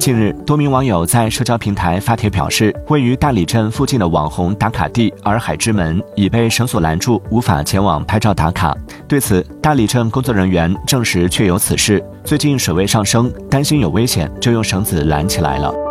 近日多名网友在社交平台发帖表示位于大理镇附近的网红打卡地洱海之门已被绳索拦住无法前往拍照打卡。对此大理镇工作人员证实确有此事最近水位上升担心有危险就用绳子拦起来了。